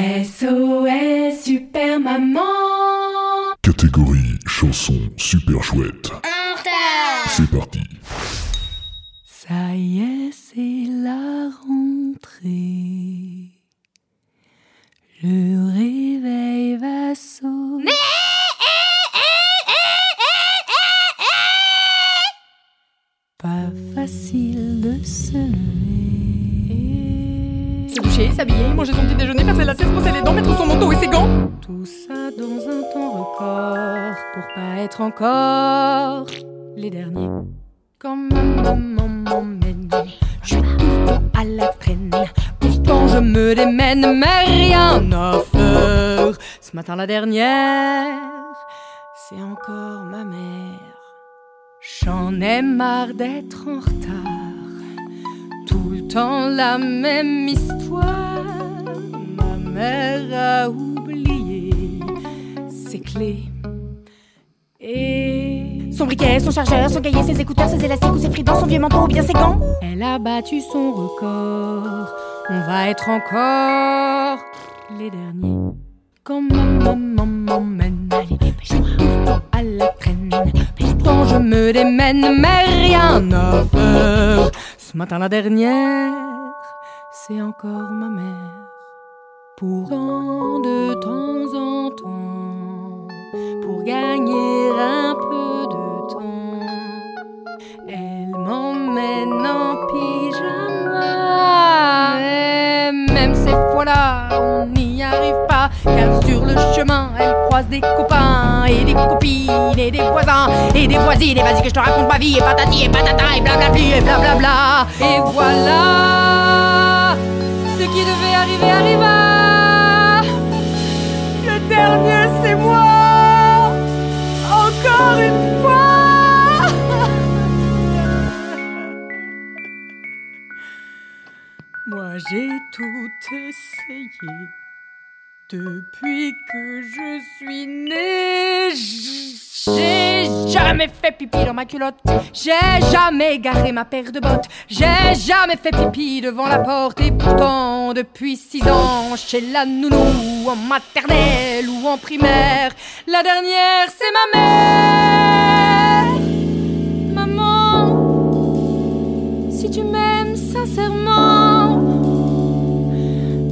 SOS Super Maman Catégorie chanson super chouette. C'est parti. Ça y est, c'est la rentrée. Le réveil va sonner. Pas facile de se lever. Se doucher, s'habiller, manger son petit déjeuner, faire ses lacets, se brosser les dents, mettre son manteau et ses gants. Tout ça dans un temps record pour pas être encore les derniers. Quand ma maman m'emmène, je suis à la traîne. Pourtant je me démène, mais rien faire. Ce matin la dernière, c'est encore ma mère. J'en ai marre d'être en retard. Tout le temps la même histoire. Ma mère a oublié ses clés. Et Son briquet, son chargeur, son cahier, ses écouteurs, ses élastiques ou ses fridans, son vieux manteau ou bien ses gants. elle a battu son record. On va être encore les derniers. Quand ma maman m'emmène, je à la traîne. Pourtant je me démène, mais rien faire. Ce matin la dernière, c'est encore ma mère. Pourtant de temps en temps, pour gagner un peu de temps, elle m'emmène en pyjama. Mais même ces fois-là, on n'y arrive pas, car sur le chemin, des copains et des copines et des voisins et des voisines. Et vas-y que je te raconte ma vie et patati et patata et blablabli et blablabla. Et voilà, ce qui devait arriver arriva. Le dernier, c'est moi. Encore une fois. Moi, j'ai tout essayé. Depuis que je suis née, j'ai jamais fait pipi dans ma culotte. J'ai jamais garé ma paire de bottes. J'ai jamais fait pipi devant la porte. Et pourtant, depuis six ans, chez la nounou, en maternelle ou en primaire, la dernière, c'est ma mère. Maman, si tu m'aimes sincèrement,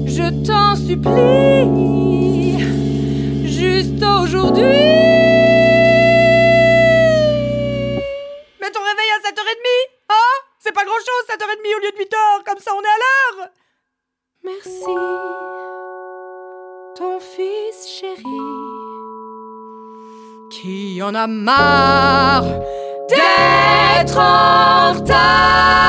je t'en supplie, juste aujourd'hui. Mets ton réveil à 7h30, hein? C'est pas grand chose, 7h30 au lieu de 8h, comme ça on est à l'heure Merci, ton fils chéri, qui en a marre d'être en retard.